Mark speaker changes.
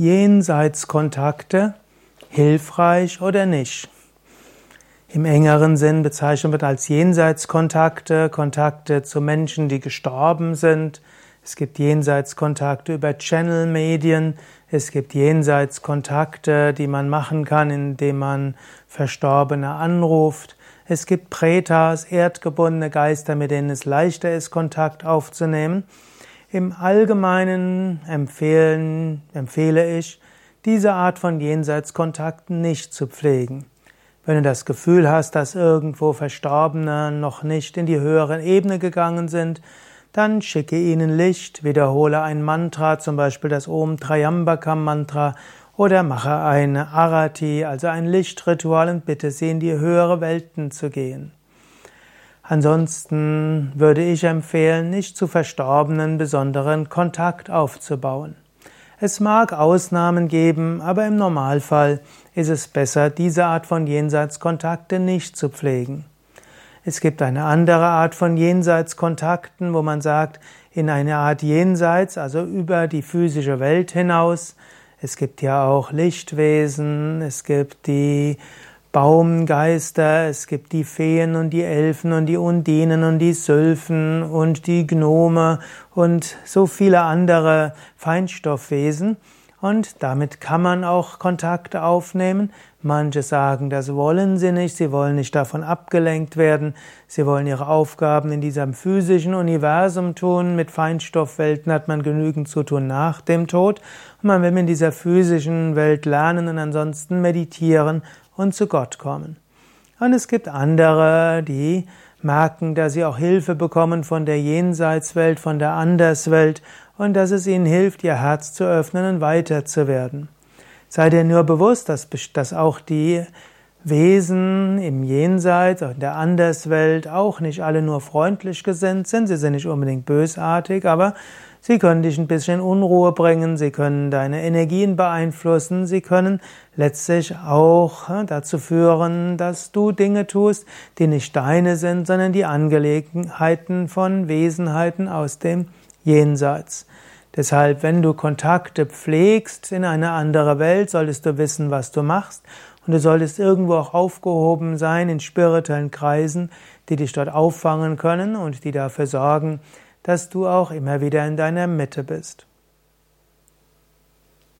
Speaker 1: Jenseitskontakte hilfreich oder nicht? Im engeren Sinn bezeichnet wird als Jenseitskontakte Kontakte zu Menschen, die gestorben sind. Es gibt Jenseitskontakte über Channel-Medien. Es gibt Jenseitskontakte, die man machen kann, indem man Verstorbene anruft. Es gibt Pretas, erdgebundene Geister, mit denen es leichter ist, Kontakt aufzunehmen. Im Allgemeinen empfehlen, empfehle ich, diese Art von Jenseitskontakten nicht zu pflegen. Wenn du das Gefühl hast, dass irgendwo Verstorbene noch nicht in die höhere Ebene gegangen sind, dann schicke ihnen Licht, wiederhole ein Mantra, zum Beispiel das Om Trayambakam Mantra, oder mache eine Arati, also ein Lichtritual und bitte sie in die höhere Welten zu gehen. Ansonsten würde ich empfehlen, nicht zu Verstorbenen besonderen Kontakt aufzubauen. Es mag Ausnahmen geben, aber im Normalfall ist es besser, diese Art von Jenseitskontakte nicht zu pflegen. Es gibt eine andere Art von Jenseitskontakten, wo man sagt, in eine Art Jenseits, also über die physische Welt hinaus. Es gibt ja auch Lichtwesen, es gibt die Baumgeister, es gibt die Feen und die Elfen und die Undinen und die Sylphen und die Gnome und so viele andere Feinstoffwesen. Und damit kann man auch Kontakte aufnehmen. Manche sagen, das wollen sie nicht, sie wollen nicht davon abgelenkt werden, sie wollen ihre Aufgaben in diesem physischen Universum tun. Mit Feinstoffwelten hat man genügend zu tun nach dem Tod. Und man will in dieser physischen Welt lernen und ansonsten meditieren und zu Gott kommen. Und es gibt andere, die merken, dass sie auch Hilfe bekommen von der Jenseitswelt, von der Anderswelt und dass es ihnen hilft, ihr Herz zu öffnen und weiter zu werden. Sei dir nur bewusst, dass, dass auch die Wesen im Jenseits, in der Anderswelt auch nicht alle nur freundlich gesinnt sind. Sie sind nicht unbedingt bösartig, aber sie können dich ein bisschen Unruhe bringen, sie können deine Energien beeinflussen, sie können letztlich auch dazu führen, dass du Dinge tust, die nicht deine sind, sondern die Angelegenheiten von Wesenheiten aus dem Jenseits. Deshalb, wenn du Kontakte pflegst in eine andere Welt, solltest du wissen, was du machst und du solltest irgendwo auch aufgehoben sein in spirituellen Kreisen, die dich dort auffangen können und die dafür sorgen, dass du auch immer wieder in deiner Mitte bist.